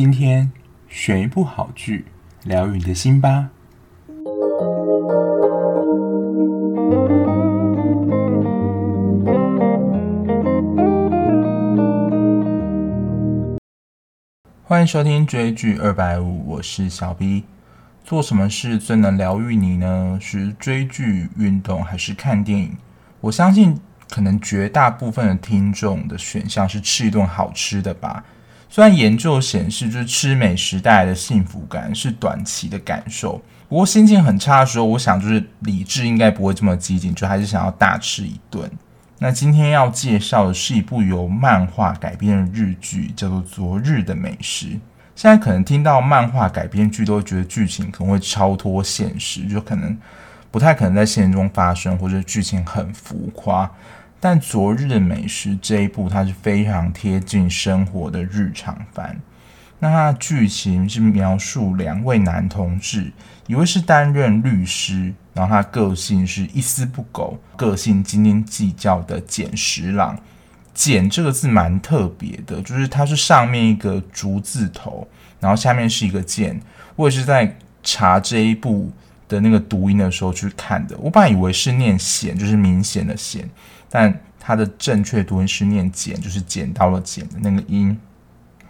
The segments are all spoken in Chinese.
今天选一部好剧，疗愈你的心吧。欢迎收听追剧二百五，我是小 B。做什么事最能疗愈你呢？是追剧、运动还是看电影？我相信，可能绝大部分的听众的选项是吃一顿好吃的吧。虽然研究显示，就是吃美食带来的幸福感是短期的感受，不过心情很差的时候，我想就是理智应该不会这么激进，就还是想要大吃一顿。那今天要介绍的是一部由漫画改编的日剧，叫做《昨日的美食》。现在可能听到漫画改编剧，都会觉得剧情可能会超脱现实，就可能不太可能在现实中发生，或者剧情很浮夸。但昨日的美食这一部，它是非常贴近生活的日常番。那它的剧情是描述两位男同志，一位是担任律师，然后他个性是一丝不苟，个性斤斤计较的简十郎。简这个字蛮特别的，就是它是上面一个竹字头，然后下面是一个剑。我也是在查这一部的那个读音的时候去看的，我本来以为是念显，就是明显的显。但它的正确读音是念剪，就是剪刀的剪的那个音。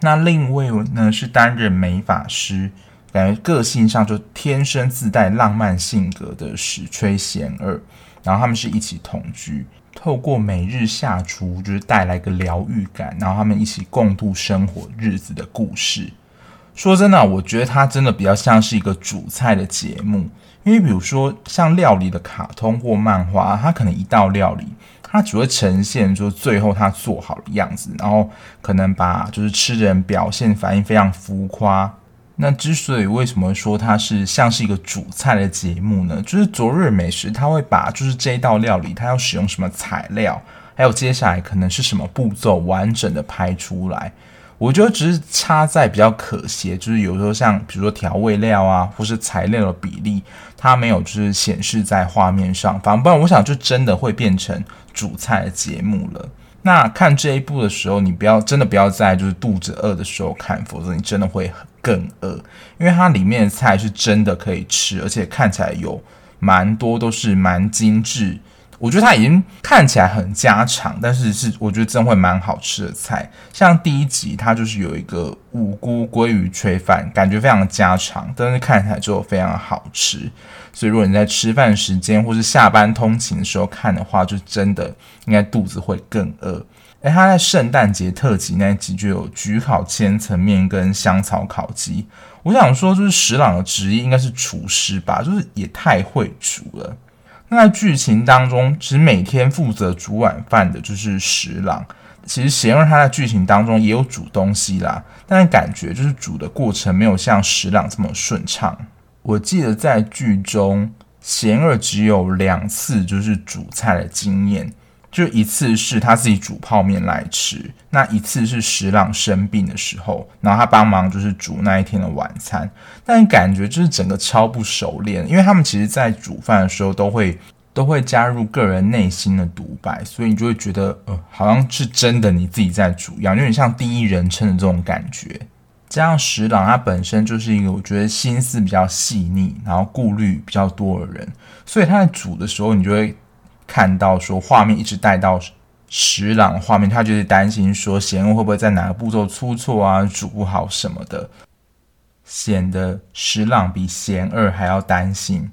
那另一位呢是担任美法师，感觉个性上就天生自带浪漫性格的史吹贤二。然后他们是一起同居，透过每日下厨就是带来个疗愈感，然后他们一起共度生活日子的故事。说真的，我觉得它真的比较像是一个主菜的节目，因为比如说像料理的卡通或漫画，它可能一道料理。它只会呈现说最后它做好的样子，然后可能把就是吃的人表现反应非常浮夸。那之所以为什么说它是像是一个主菜的节目呢？就是昨日美食，它会把就是这一道料理它要使用什么材料，还有接下来可能是什么步骤，完整的拍出来。我觉得只是差在比较可惜，就是有时候像比如说调味料啊，或是材料的比例，它没有就是显示在画面上，反正不然我想就真的会变成煮菜的节目了。那看这一部的时候，你不要真的不要在就是肚子饿的时候看，否则你真的会更饿，因为它里面的菜是真的可以吃，而且看起来有蛮多都是蛮精致。我觉得它已经看起来很家常，但是是我觉得真会蛮好吃的菜。像第一集，它就是有一个五菇鲑鱼炊饭，感觉非常家常，但是看起来就非常好吃。所以如果你在吃饭时间或是下班通勤的时候看的话，就真的应该肚子会更饿。诶，它在圣诞节特辑那一集就有焗烤千层面跟香草烤鸡。我想说，就是十郎的职业应该是厨师吧，就是也太会煮了。那在剧情当中，其实每天负责煮晚饭的就是十郎。其实贤二他在剧情当中也有煮东西啦，但感觉就是煮的过程没有像十郎这么顺畅。我记得在剧中，贤二只有两次就是煮菜的经验。就一次是他自己煮泡面来吃，那一次是十郎生病的时候，然后他帮忙就是煮那一天的晚餐，但感觉就是整个超不熟练，因为他们其实在煮饭的时候都会 都会加入个人内心的独白，所以你就会觉得呃好像是真的你自己在煮一样，有点像第一人称的这种感觉。加上十郎他本身就是一个我觉得心思比较细腻，然后顾虑比较多的人，所以他在煮的时候你就会。看到说画面一直带到十郎画面，他就是担心说贤二会不会在哪个步骤出错啊，煮不好什么的，显得十郎比贤二还要担心。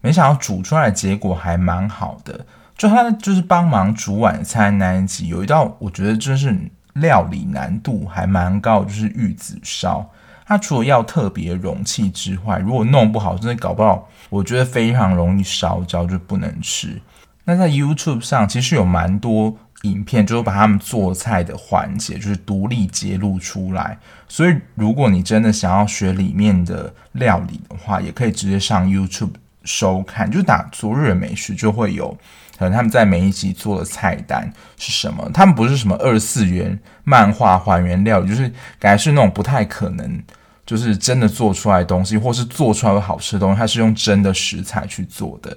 没想到煮出来的结果还蛮好的，就他就是帮忙煮晚餐那一集，有一道我觉得就是料理难度还蛮高，就是玉子烧。它除了要特别容器之外，如果弄不好，真的搞不好，我觉得非常容易烧焦，就不能吃。那在 YouTube 上其实有蛮多影片，就是把他们做菜的环节就是独立揭露出来。所以如果你真的想要学里面的料理的话，也可以直接上 YouTube 收看，就打昨日的美食就会有，可能他们在每一集做的菜单是什么。他们不是什么二次元漫画还原料理，就是感觉是那种不太可能，就是真的做出来的东西，或是做出来的好吃的东西，它是用真的食材去做的。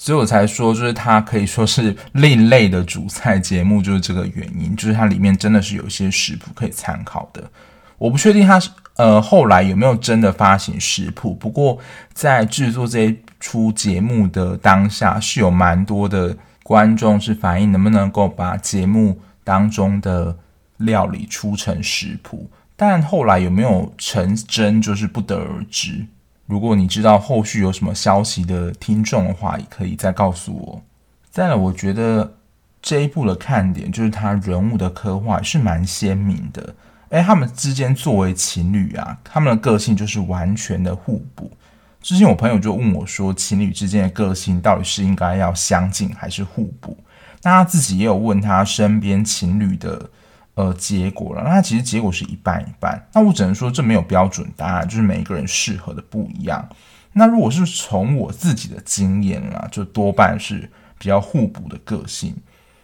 所以我才说，就是它可以说是另类的主菜节目，就是这个原因，就是它里面真的是有一些食谱可以参考的。我不确定它是呃后来有没有真的发行食谱，不过在制作这一出节目的当下，是有蛮多的观众是反映能不能够把节目当中的料理出成食谱，但后来有没有成真，就是不得而知。如果你知道后续有什么消息的听众的话，也可以再告诉我。再来，我觉得这一部的看点就是他人物的刻画是蛮鲜明的。诶，他们之间作为情侣啊，他们的个性就是完全的互补。之前我朋友就问我说，情侣之间的个性到底是应该要相近还是互补？那他自己也有问他身边情侣的呃结果了，那他其实结果是一半一半。那我只能说这没有标准答案，就是每一个人适合的不一样。那如果是从我自己的经验啦，就多半是比较互补的个性，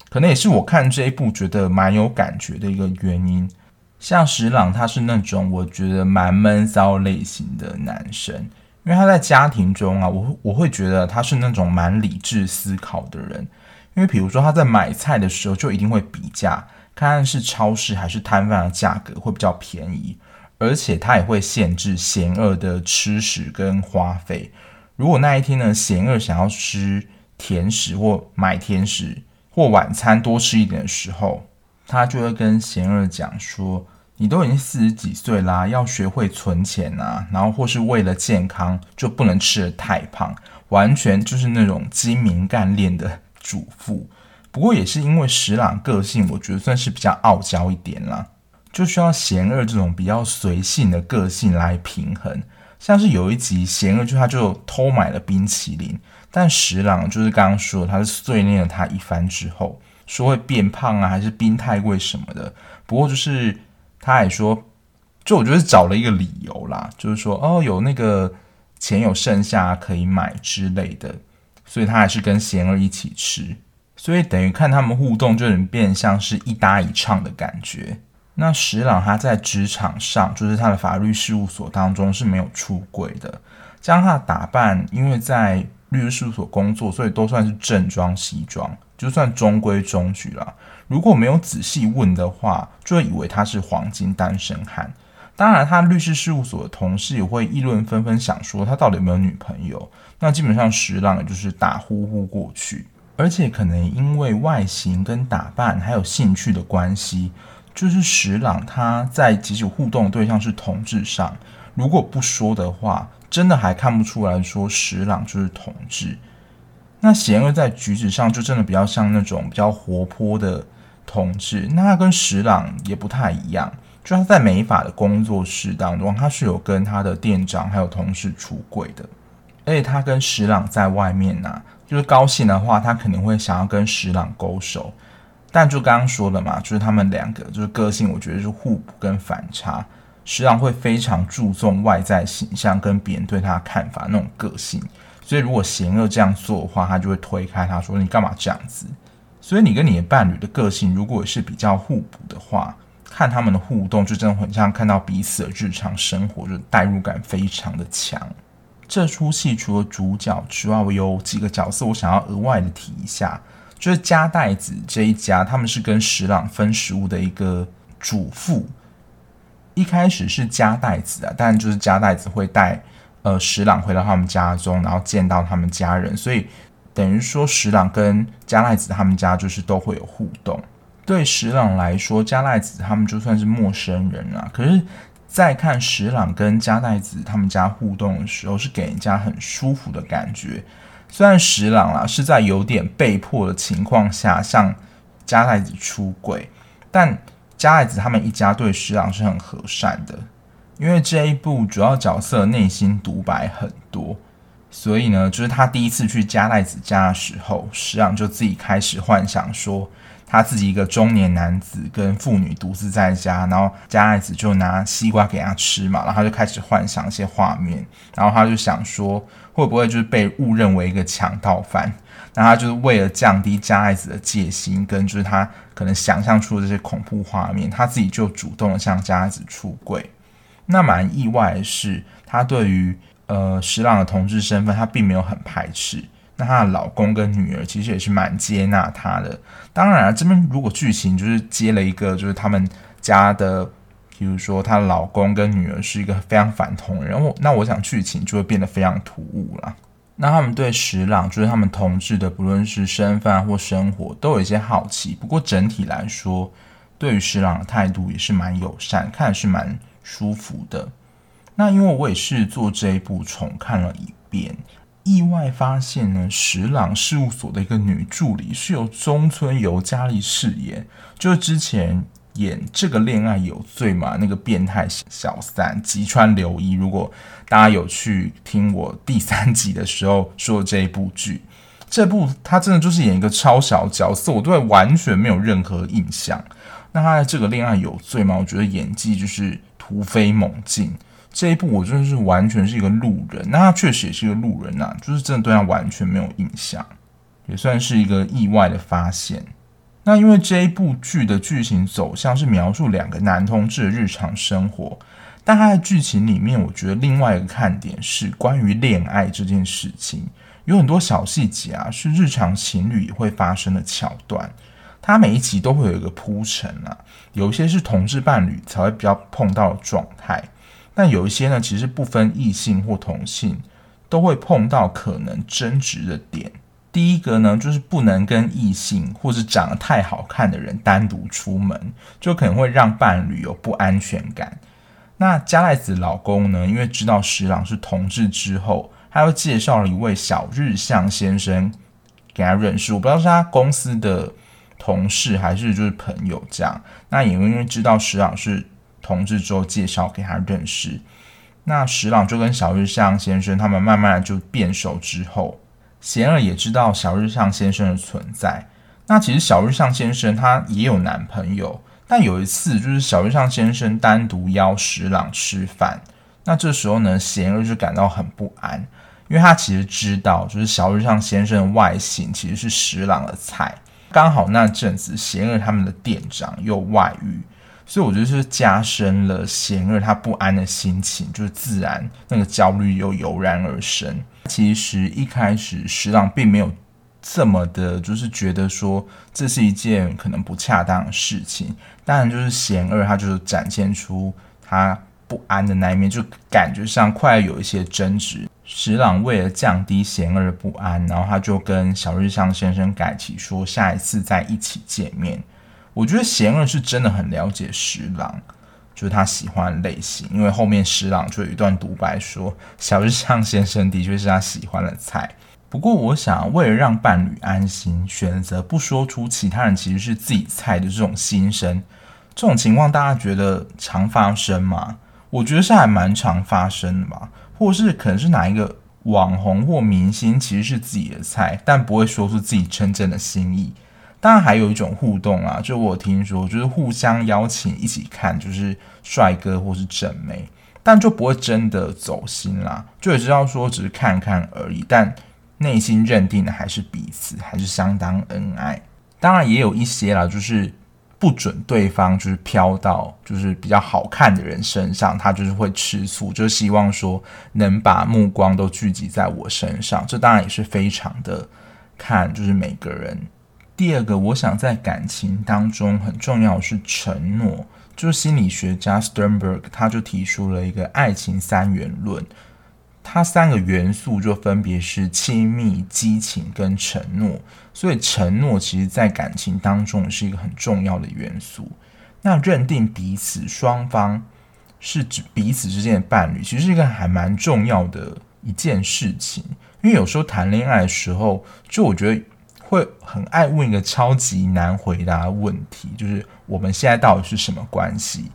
可能也是我看这一部觉得蛮有感觉的一个原因。像石朗，他是那种我觉得蛮闷骚类型的男生，因为他在家庭中啊，我我会觉得他是那种蛮理智思考的人。因为比如说他在买菜的时候就一定会比价，看看是超市还是摊贩的价格会比较便宜，而且他也会限制贤二的吃食跟花费。如果那一天呢，贤二想要吃甜食或买甜食或晚餐多吃一点的时候，他就会跟贤二讲说：“你都已经四十几岁啦，要学会存钱啊，然后或是为了健康就不能吃得太胖，完全就是那种精明干练的。”主妇，不过也是因为石朗个性，我觉得算是比较傲娇一点啦，就需要贤二这种比较随性的个性来平衡。像是有一集贤二就他就偷买了冰淇淋，但石朗就是刚刚说他是碎念了他一番之后，说会变胖啊，还是冰太贵什么的。不过就是他还说，就我觉得是找了一个理由啦，就是说哦有那个钱有剩下可以买之类的。所以他还是跟贤二一起吃，所以等于看他们互动，就能变像是一搭一唱的感觉。那石朗他在职场上，就是他的法律事务所当中是没有出轨的。将他的打扮，因为在律师事务所工作，所以都算是正装西装，就算中规中矩啦。如果没有仔细问的话，就会以为他是黄金单身汉。当然，他律师事务所的同事也会议论纷纷，想说他到底有没有女朋友。那基本上石朗也就是打呼呼过去，而且可能因为外形跟打扮还有兴趣的关系，就是石朗他在即使互动对象是同志上，如果不说的话，真的还看不出来说石朗就是同志。那贤二在举止上就真的比较像那种比较活泼的同志，那他跟石朗也不太一样。就他在美发的工作室当中，他是有跟他的店长还有同事出轨的，而且他跟石朗在外面呐、就是高兴的话，他肯定会想要跟石朗勾手。但就刚刚说的嘛，就是他们两个就是个性，我觉得是互补跟反差。石朗会非常注重外在形象跟别人对他的看法那种个性，所以如果贤恶这样做的话，他就会推开他说：“你干嘛这样子？”所以你跟你的伴侣的个性如果是比较互补的话，看他们的互动，就真的很像看到彼此的日常生活，就代入感非常的强。这出戏除了主角之外，我有几个角色我想要额外的提一下，就是加代子这一家，他们是跟石朗分食物的一个主妇。一开始是加代子啊，但就是加代子会带呃石朗回到他们家中，然后见到他们家人，所以等于说石朗跟加代子他们家就是都会有互动。对石朗来说，加代子他们就算是陌生人了。可是，在看石朗跟加奈子他们家互动的时候，是给人家很舒服的感觉。虽然石朗啊是在有点被迫的情况下向加奈子出轨，但加奈子他们一家对石朗是很和善的。因为这一部主要角色内心独白很多，所以呢，就是他第一次去加奈子家的时候，石朗就自己开始幻想说。他自己一个中年男子跟妇女独自在家，然后加代子就拿西瓜给他吃嘛，然后他就开始幻想一些画面，然后他就想说会不会就是被误认为一个强盗犯？那他就是为了降低加代子的戒心，跟就是他可能想象出的这些恐怖画面，他自己就主动的向加代子出柜。那蛮意外的是，他对于呃石朗的同志身份，他并没有很排斥。那她的老公跟女儿其实也是蛮接纳她的。当然了，这边如果剧情就是接了一个，就是他们家的比如说她老公跟女儿是一个非常反同人，然后那我想剧情就会变得非常突兀了。那他们对石朗，就是他们同志的，不论是身份或生活，都有一些好奇。不过整体来说，对于石朗的态度也是蛮友善，看是蛮舒服的。那因为我也是做这一部重看了一遍，意外发现呢，石朗事务所的一个女助理是由中村由佳丽饰演，就是之前。演这个恋爱有罪嘛？那个变态小三吉川流一，如果大家有去听我第三集的时候说的这一部剧，这部他真的就是演一个超小角色，我对完全没有任何印象。那他的这个恋爱有罪嘛？我觉得演技就是突飞猛进。这一部我真的是完全是一个路人，那他确实也是一个路人呐、就是真的对他完全没有印象，也算是一个意外的发现。那因为这一部剧的剧情走向是描述两个男同志的日常生活，但他的剧情里面，我觉得另外一个看点是关于恋爱这件事情，有很多小细节啊，是日常情侣也会发生的桥段。他每一集都会有一个铺陈啊，有一些是同志伴侣才会比较碰到的状态，但有一些呢，其实不分异性或同性都会碰到可能争执的点。第一个呢，就是不能跟异性或是长得太好看的人单独出门，就可能会让伴侣有不安全感。那加奈子老公呢，因为知道石朗是同志之后，他又介绍了一位小日向先生给他认识。我不知道是他公司的同事还是就是朋友这样。那也因为知道石朗是同志之后，介绍给他认识。那石朗就跟小日向先生他们慢慢的就变熟之后。贤儿也知道小日向先生的存在。那其实小日向先生他也有男朋友，但有一次就是小日向先生单独邀石朗吃饭。那这时候呢，贤儿就感到很不安，因为他其实知道，就是小日向先生的外形其实是石朗的菜。刚好那阵子贤儿他们的店长又外遇，所以我觉得是加深了贤儿他不安的心情，就是自然那个焦虑又油然而生。其实一开始石朗并没有这么的，就是觉得说这是一件可能不恰当的事情。当然，就是贤二他就是展现出他不安的那一面，就感觉上快要有一些争执。石朗为了降低贤二的不安，然后他就跟小日向先生改期说下一次再一起见面。我觉得贤二是真的很了解石朗。就是他喜欢的类型，因为后面石朗就有一段独白说，小日向先生的确是他喜欢的菜。不过，我想为了让伴侣安心，选择不说出其他人其实是自己菜的这种心声，这种情况大家觉得常发生吗？我觉得是还蛮常发生的吧，或是可能是哪一个网红或明星其实是自己的菜，但不会说出自己真正的心意。当然还有一种互动啊，就我听说，就是互相邀请一起看，就是帅哥或是正妹，但就不会真的走心啦，就也知道说只是看看而已，但内心认定的还是彼此，还是相当恩爱。当然也有一些啦，就是不准对方就是飘到就是比较好看的人身上，他就是会吃醋，就希望说能把目光都聚集在我身上。这当然也是非常的看，就是每个人。第二个，我想在感情当中很重要的是承诺。就是心理学家 Sternberg 他就提出了一个爱情三元论，它三个元素就分别是亲密、激情跟承诺。所以承诺其实在感情当中是一个很重要的元素。那认定彼此双方是指彼此之间的伴侣，其实是一个还蛮重要的一件事情。因为有时候谈恋爱的时候，就我觉得。会很爱问一个超级难回答的问题，就是我们现在到底是什么关系？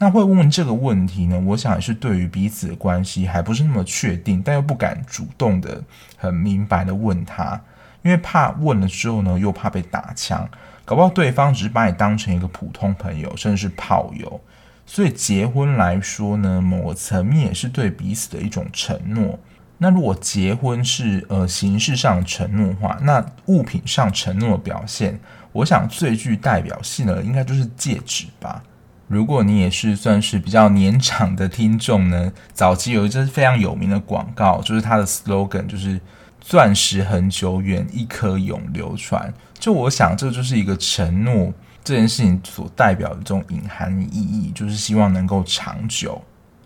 那会问这个问题呢？我想也是对于彼此的关系还不是那么确定，但又不敢主动的很明白的问他，因为怕问了之后呢，又怕被打枪，搞不好对方只是把你当成一个普通朋友，甚至是炮友。所以结婚来说呢，某个层面也是对彼此的一种承诺。那如果结婚是呃形式上承诺的话，那物品上承诺的表现，我想最具代表性的应该就是戒指吧。如果你也是算是比较年长的听众呢，早期有一支非常有名的广告，就是它的 slogan 就是“钻石恒久远，一颗永流传”。就我想，这就是一个承诺，这件事情所代表的这种隐含意义，就是希望能够长久。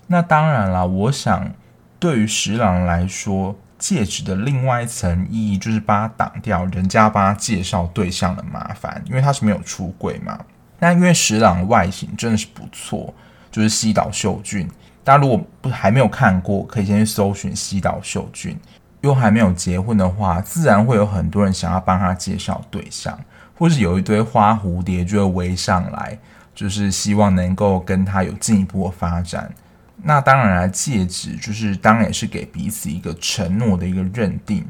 那当然啦，我想对于十郎来说，戒指的另外一层意义就是帮他挡掉人家帮他介绍对象的麻烦，因为他是没有出轨嘛。但因为十郎的外形真的是不错，就是西岛秀俊。大家如果不还没有看过，可以先去搜寻西岛秀俊。又还没有结婚的话，自然会有很多人想要帮他介绍对象。或是有一堆花蝴蝶就会围上来，就是希望能够跟他有进一步的发展。那当然了，戒指就是当然也是给彼此一个承诺的一个认定。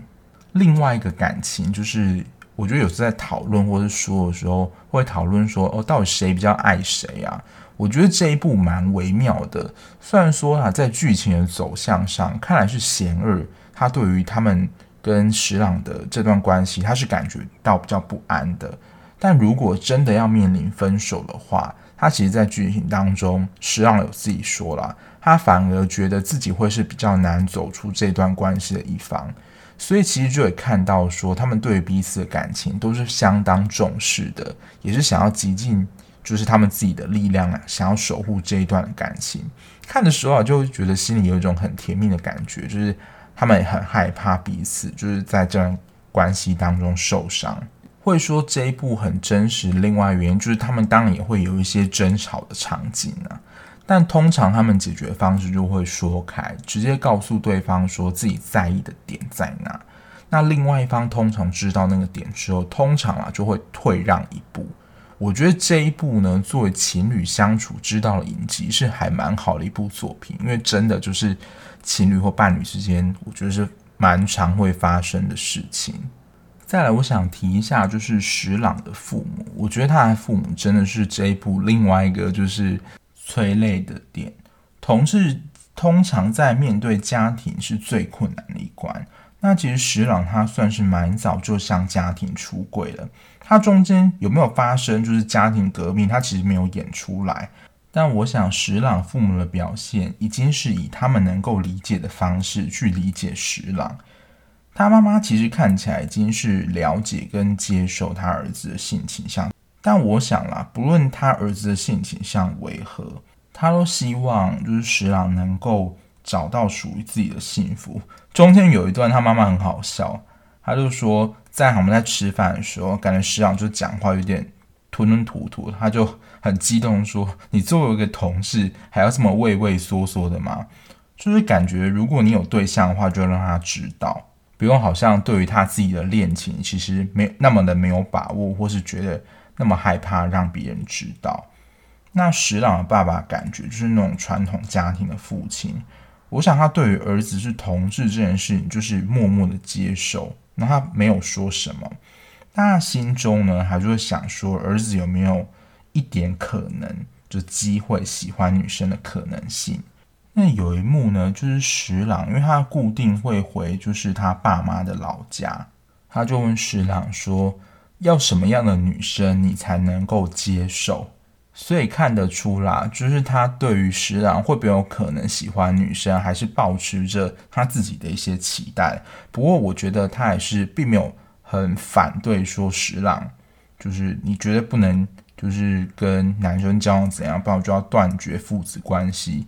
另外一个感情就是，我觉得有时在讨论或者说的时候，会讨论说哦，到底谁比较爱谁啊？我觉得这一部蛮微妙的。虽然说啊，在剧情的走向上，看来是贤二他对于他们。跟石朗的这段关系，他是感觉到比较不安的。但如果真的要面临分手的话，他其实，在剧情当中，石朗有自己说了，他反而觉得自己会是比较难走出这段关系的一方。所以，其实就会看到说，他们对于彼此的感情都是相当重视的，也是想要极尽就是他们自己的力量啊，想要守护这一段感情。看的时候啊，就觉得心里有一种很甜蜜的感觉，就是。他们也很害怕彼此，就是在这段关系当中受伤。会说这一部很真实，另外原因就是他们当然也会有一些争吵的场景啊。但通常他们解决方式就会说开，直接告诉对方说自己在意的点在哪。那另外一方通常知道那个点之后，通常啊就会退让一步。我觉得这一部呢，作为情侣相处之道的影集，是还蛮好的一部作品，因为真的就是。情侣或伴侣之间，我觉得是蛮常会发生的事情。再来，我想提一下，就是石朗的父母，我觉得他的父母真的是这一部另外一个就是催泪的点。同志通常在面对家庭是最困难的一关，那其实十郎他算是蛮早就向家庭出柜了。他中间有没有发生就是家庭革命，他其实没有演出来。但我想，十郎父母的表现已经是以他们能够理解的方式去理解十郎。他妈妈其实看起来已经是了解跟接受他儿子的性倾向。但我想啦，不论他儿子的性情像为何，他都希望就是十郎能够找到属于自己的幸福。中间有一段，他妈妈很好笑，他就说，在我们在吃饭的时候，感觉十郎就讲话有点吞吞吐吐，他就。很激动说：“你作为一个同事，还要这么畏畏缩缩的吗？就是感觉，如果你有对象的话，就要让他知道，不用好像对于他自己的恋情，其实没那么的没有把握，或是觉得那么害怕让别人知道。那十郎的爸爸感觉就是那种传统家庭的父亲，我想他对于儿子是同志这件事情，就是默默的接受，那他没有说什么，但他心中呢，还是会想说，儿子有没有？”一点可能就机会喜欢女生的可能性。那有一幕呢，就是十郎，因为他固定会回就是他爸妈的老家，他就问十郎说：“要什么样的女生你才能够接受？”所以看得出啦，就是他对于十郎会不会有可能喜欢女生，还是抱持着他自己的一些期待。不过我觉得他也是并没有很反对说十郎，就是你觉得不能。就是跟男生交往怎样，不然就要断绝父子关系。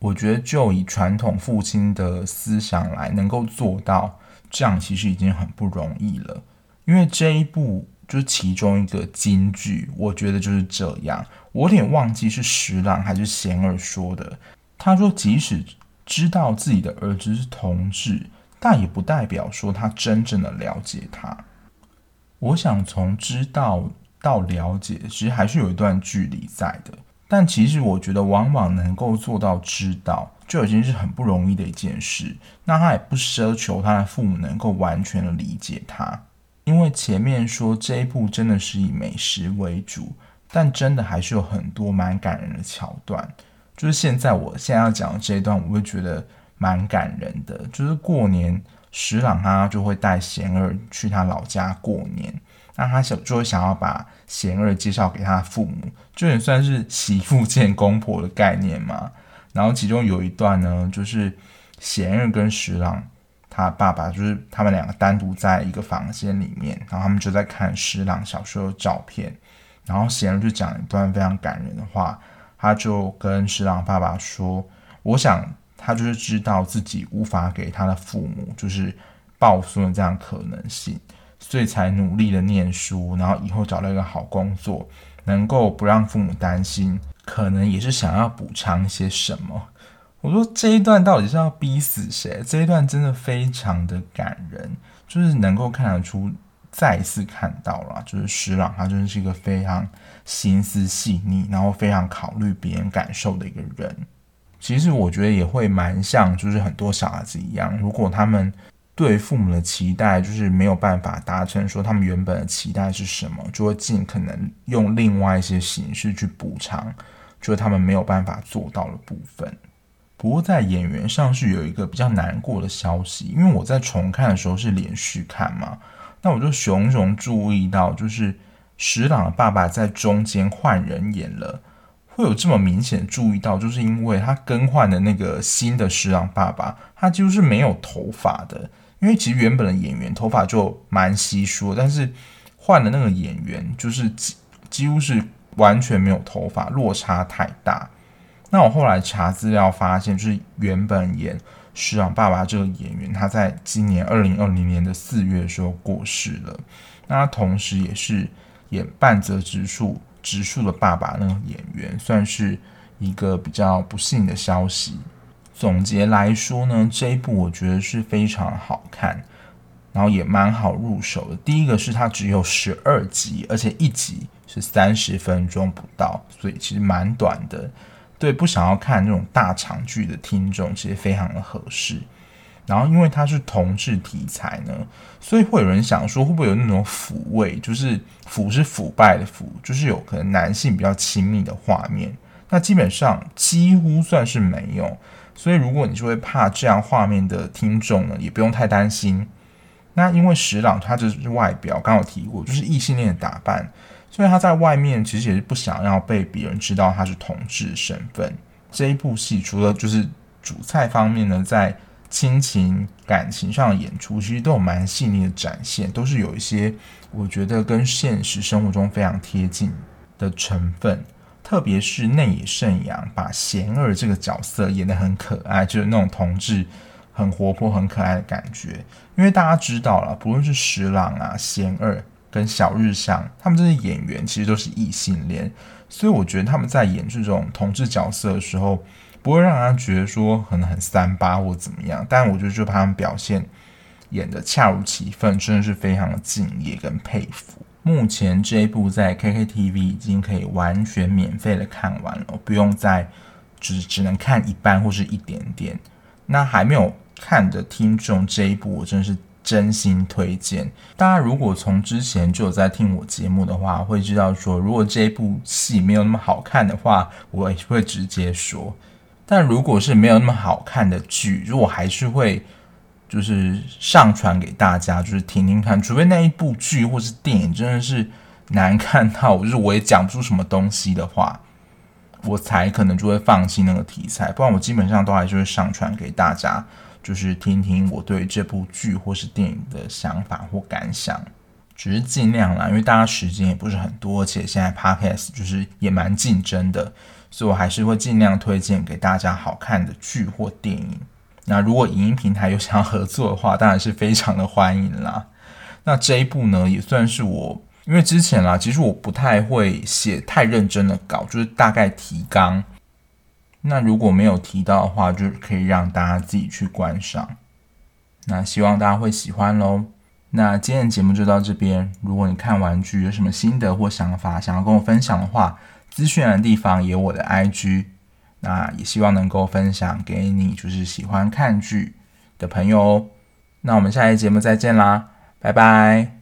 我觉得就以传统父亲的思想来，能够做到这样，其实已经很不容易了。因为这一部就是其中一个金句，我觉得就是这样。我有点忘记是十郎还是贤儿说的。他说，即使知道自己的儿子是同志，但也不代表说他真正的了解他。我想从知道。到了解，其实还是有一段距离在的。但其实我觉得，往往能够做到知道，就已经是很不容易的一件事。那他也不奢求他的父母能够完全的理解他，因为前面说这一部真的是以美食为主，但真的还是有很多蛮感人的桥段。就是现在我现在要讲的这一段，我会觉得蛮感人的。就是过年，十郎他就会带贤二去他老家过年。那他想就会想要把贤二介绍给他父母，就也算是媳妇见公婆的概念嘛。然后其中有一段呢，就是贤二跟十郎他爸爸，就是他们两个单独在一个房间里面，然后他们就在看十郎小时候的照片。然后贤二就讲一段非常感人的话，他就跟十郎爸爸说：“我想他就是知道自己无法给他的父母就是抱孙的这样可能性，所以才努力的念书，然后以后找到一个好工作，能够不让父母担心，可能也是想要补偿一些什么。”我说这一段到底是要逼死谁？这一段真的非常的感人，就是能够看得出。再一次看到了，就是施朗，他真的是一个非常心思细腻，然后非常考虑别人感受的一个人。其实我觉得也会蛮像，就是很多小孩子一样，如果他们对父母的期待就是没有办法达成，说他们原本的期待是什么，就会尽可能用另外一些形式去补偿，就是他们没有办法做到的部分。不过在演员上是有一个比较难过的消息，因为我在重看的时候是连续看嘛。那我就熊熊注意到，就是石朗的爸爸在中间换人演了，会有这么明显注意到，就是因为他更换的那个新的石朗爸爸，他几乎是没有头发的。因为其实原本的演员头发就蛮稀疏，但是换的那个演员就是几几乎是完全没有头发，落差太大。那我后来查资料发现，就是原本演。十郎爸爸这个演员，他在今年二零二零年的四月的时候过世了。那他同时也是演半泽直树直树的爸爸那个演员，算是一个比较不幸的消息。总结来说呢，这一部我觉得是非常好看，然后也蛮好入手的。第一个是它只有十二集，而且一集是三十分钟不到，所以其实蛮短的。对，不想要看那种大长剧的听众，其实非常的合适。然后，因为它是同志题材呢，所以会有人想说，会不会有那种腐味？就是腐是腐败的腐，就是有可能男性比较亲密的画面。那基本上几乎算是没有。所以，如果你是会怕这样画面的听众呢，也不用太担心。那因为石朗他就是外表，刚有提过，就是异性恋的打扮。所以他在外面其实也是不想要被别人知道他是同志身份。这一部戏除了就是主菜方面呢，在亲情感情上的演出，其实都有蛮细腻的展现，都是有一些我觉得跟现实生活中非常贴近的成分。特别是内野圣阳把贤二这个角色演得很可爱，就是那种同志很活泼、很可爱的感觉。因为大家知道了，不论是十郎啊、贤二。跟小日向他们这些演员其实都是异性恋，所以我觉得他们在演这种同志角色的时候，不会让人觉得说可能很三八或怎么样。但我觉得就把他们表现演得恰如其分，真的是非常的敬业跟佩服。目前这一部在 KKTV 已经可以完全免费的看完了，不用再只只能看一半或是一点点。那还没有看的听众，这一部我真的是。真心推荐大家，如果从之前就有在听我节目的话，会知道说，如果这部戏没有那么好看的话，我也会直接说。但如果是没有那么好看的剧，如果还是会就是上传给大家，就是听听看。除非那一部剧或是电影真的是难看到，就是我也讲不出什么东西的话，我才可能就会放弃那个题材。不然我基本上都还是会上传给大家。就是听听我对这部剧或是电影的想法或感想，只是尽量啦，因为大家时间也不是很多，而且现在 Podcast 就是也蛮竞争的，所以我还是会尽量推荐给大家好看的剧或电影。那如果影音平台有想要合作的话，当然是非常的欢迎啦。那这一部呢，也算是我，因为之前啦，其实我不太会写太认真的稿，就是大概提纲。那如果没有提到的话，就可以让大家自己去观赏。那希望大家会喜欢喽。那今天的节目就到这边。如果你看完剧有什么心得或想法，想要跟我分享的话，资讯的地方也有我的 IG。那也希望能够分享给你，就是喜欢看剧的朋友哦。那我们下期节目再见啦，拜拜。